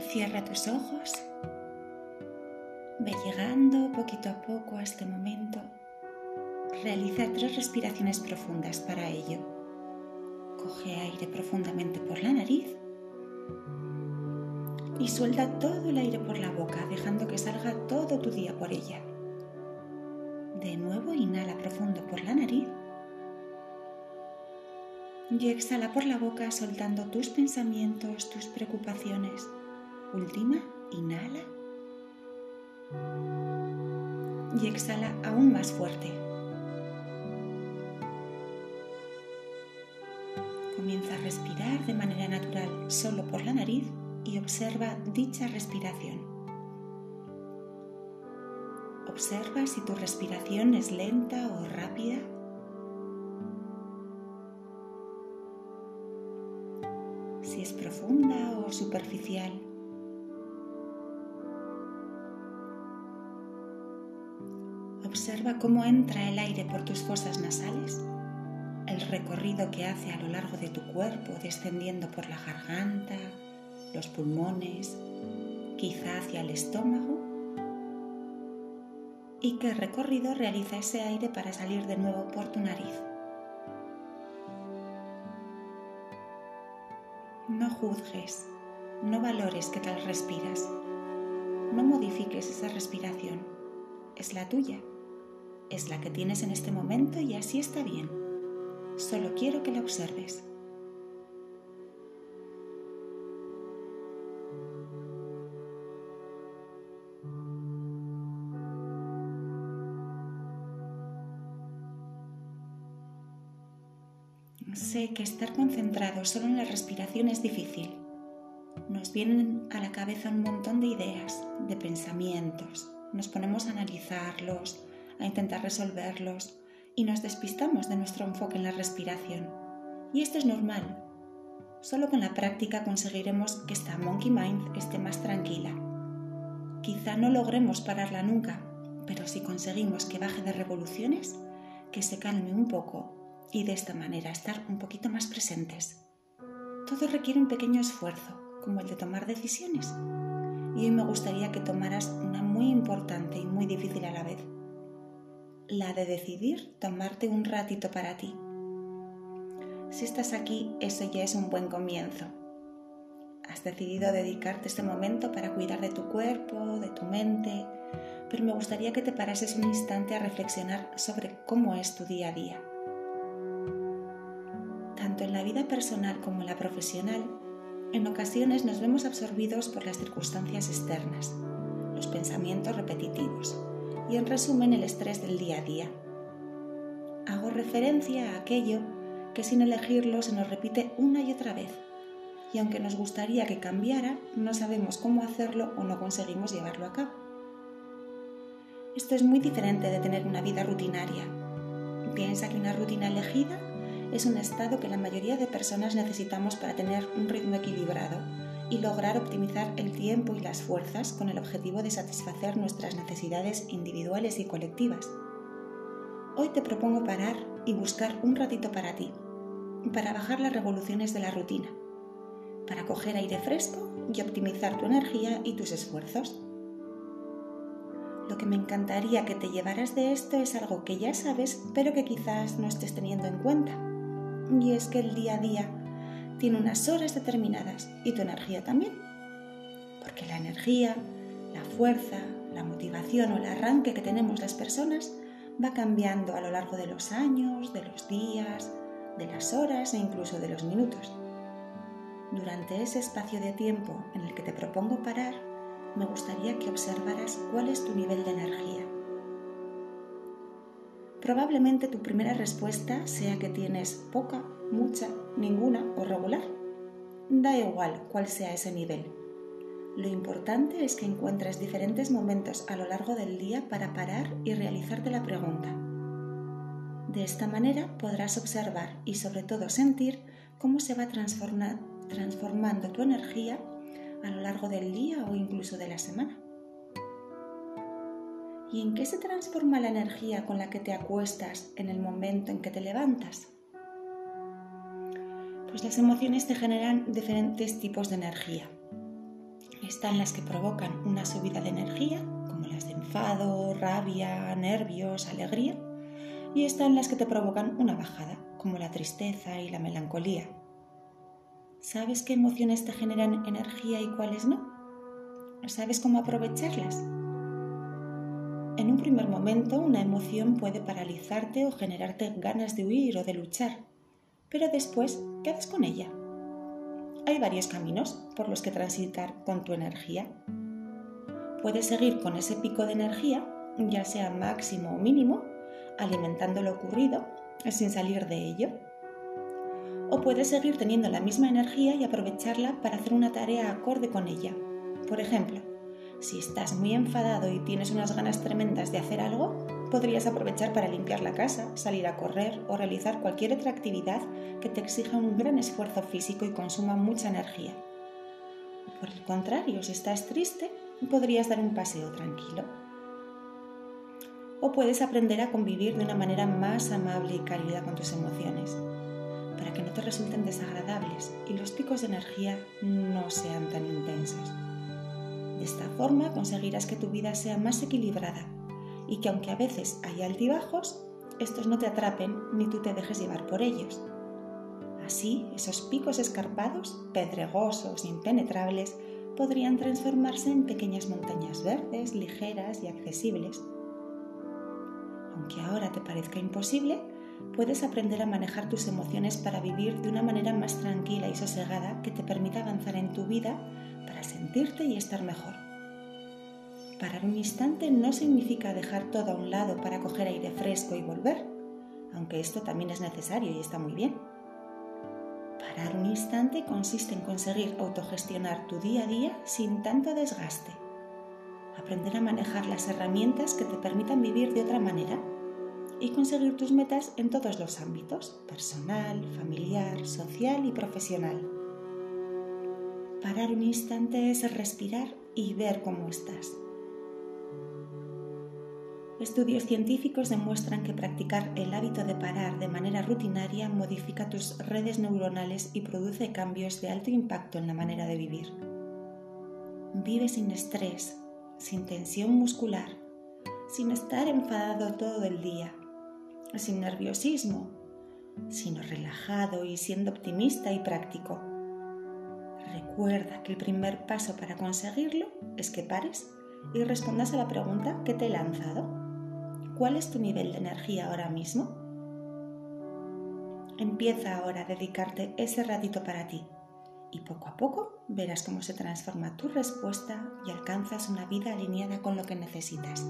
Cierra tus ojos. Ve llegando poquito a poco a este momento. Realiza tres respiraciones profundas para ello. Coge aire profundamente por la nariz y suelta todo el aire por la boca, dejando que salga todo tu día por ella. De nuevo, inhala profundo por la nariz y exhala por la boca soltando tus pensamientos, tus preocupaciones. Última, inhala. Y exhala aún más fuerte. Comienza a respirar de manera natural solo por la nariz y observa dicha respiración. Observa si tu respiración es lenta o rápida si es profunda o superficial. Observa cómo entra el aire por tus fosas nasales, el recorrido que hace a lo largo de tu cuerpo, descendiendo por la garganta, los pulmones, quizá hacia el estómago, y qué recorrido realiza ese aire para salir de nuevo por tu nariz. No juzgues, no valores qué tal respiras, no modifiques esa respiración. Es la tuya, es la que tienes en este momento y así está bien. Solo quiero que la observes. Sé que estar concentrado solo en la respiración es difícil. Nos vienen a la cabeza un montón de ideas, de pensamientos. Nos ponemos a analizarlos, a intentar resolverlos y nos despistamos de nuestro enfoque en la respiración. Y esto es normal. Solo con la práctica conseguiremos que esta monkey mind esté más tranquila. Quizá no logremos pararla nunca, pero si conseguimos que baje de revoluciones, que se calme un poco y de esta manera estar un poquito más presentes. Todo requiere un pequeño esfuerzo, como el de tomar decisiones. Y hoy me gustaría que tomaras una muy importante y muy difícil a la vez. La de decidir tomarte un ratito para ti. Si estás aquí, eso ya es un buen comienzo. Has decidido dedicarte este momento para cuidar de tu cuerpo, de tu mente, pero me gustaría que te parases un instante a reflexionar sobre cómo es tu día a día en la vida personal como en la profesional, en ocasiones nos vemos absorbidos por las circunstancias externas, los pensamientos repetitivos y en resumen el estrés del día a día. Hago referencia a aquello que sin elegirlo se nos repite una y otra vez y aunque nos gustaría que cambiara, no sabemos cómo hacerlo o no conseguimos llevarlo a cabo. Esto es muy diferente de tener una vida rutinaria. Piensa que una rutina elegida es un estado que la mayoría de personas necesitamos para tener un ritmo equilibrado y lograr optimizar el tiempo y las fuerzas con el objetivo de satisfacer nuestras necesidades individuales y colectivas. Hoy te propongo parar y buscar un ratito para ti, para bajar las revoluciones de la rutina, para coger aire fresco y optimizar tu energía y tus esfuerzos. Lo que me encantaría que te llevaras de esto es algo que ya sabes, pero que quizás no estés teniendo en cuenta y es que el día a día tiene unas horas determinadas y tu energía también. Porque la energía, la fuerza, la motivación o el arranque que tenemos las personas va cambiando a lo largo de los años, de los días, de las horas e incluso de los minutos. Durante ese espacio de tiempo en el que te propongo parar, me gustaría que observaras cuál es tu nivel de energía Probablemente tu primera respuesta sea que tienes poca, mucha, ninguna o regular. Da igual cuál sea ese nivel. Lo importante es que encuentres diferentes momentos a lo largo del día para parar y realizarte la pregunta. De esta manera podrás observar y sobre todo sentir cómo se va transformando tu energía a lo largo del día o incluso de la semana. ¿Y en qué se transforma la energía con la que te acuestas en el momento en que te levantas? Pues las emociones te generan diferentes tipos de energía. Están las que provocan una subida de energía, como las de enfado, rabia, nervios, alegría, y están las que te provocan una bajada, como la tristeza y la melancolía. ¿Sabes qué emociones te generan energía y cuáles no? ¿Sabes cómo aprovecharlas? En un primer momento una emoción puede paralizarte o generarte ganas de huir o de luchar, pero después, ¿qué haces con ella? Hay varios caminos por los que transitar con tu energía. Puedes seguir con ese pico de energía, ya sea máximo o mínimo, alimentando lo ocurrido sin salir de ello. O puedes seguir teniendo la misma energía y aprovecharla para hacer una tarea acorde con ella. Por ejemplo, si estás muy enfadado y tienes unas ganas tremendas de hacer algo, podrías aprovechar para limpiar la casa, salir a correr o realizar cualquier otra actividad que te exija un gran esfuerzo físico y consuma mucha energía. Por el contrario, si estás triste, podrías dar un paseo tranquilo. O puedes aprender a convivir de una manera más amable y cálida con tus emociones, para que no te resulten desagradables y los picos de energía no sean tan intensos. De esta forma conseguirás que tu vida sea más equilibrada y que aunque a veces hay altibajos, estos no te atrapen ni tú te dejes llevar por ellos. Así, esos picos escarpados, pedregosos, impenetrables, podrían transformarse en pequeñas montañas verdes, ligeras y accesibles. Aunque ahora te parezca imposible, puedes aprender a manejar tus emociones para vivir de una manera más tranquila y sosegada que te permita avanzar en tu vida para sentirte y estar mejor. Parar un instante no significa dejar todo a un lado para coger aire fresco y volver, aunque esto también es necesario y está muy bien. Parar un instante consiste en conseguir autogestionar tu día a día sin tanto desgaste. Aprender a manejar las herramientas que te permitan vivir de otra manera y conseguir tus metas en todos los ámbitos, personal, familiar, social y profesional. Parar un instante es respirar y ver cómo estás. Estudios científicos demuestran que practicar el hábito de parar de manera rutinaria modifica tus redes neuronales y produce cambios de alto impacto en la manera de vivir. Vive sin estrés, sin tensión muscular, sin estar enfadado todo el día, sin nerviosismo, sino relajado y siendo optimista y práctico. Recuerda que el primer paso para conseguirlo es que pares y respondas a la pregunta que te he lanzado. ¿Cuál es tu nivel de energía ahora mismo? Empieza ahora a dedicarte ese ratito para ti y poco a poco verás cómo se transforma tu respuesta y alcanzas una vida alineada con lo que necesitas.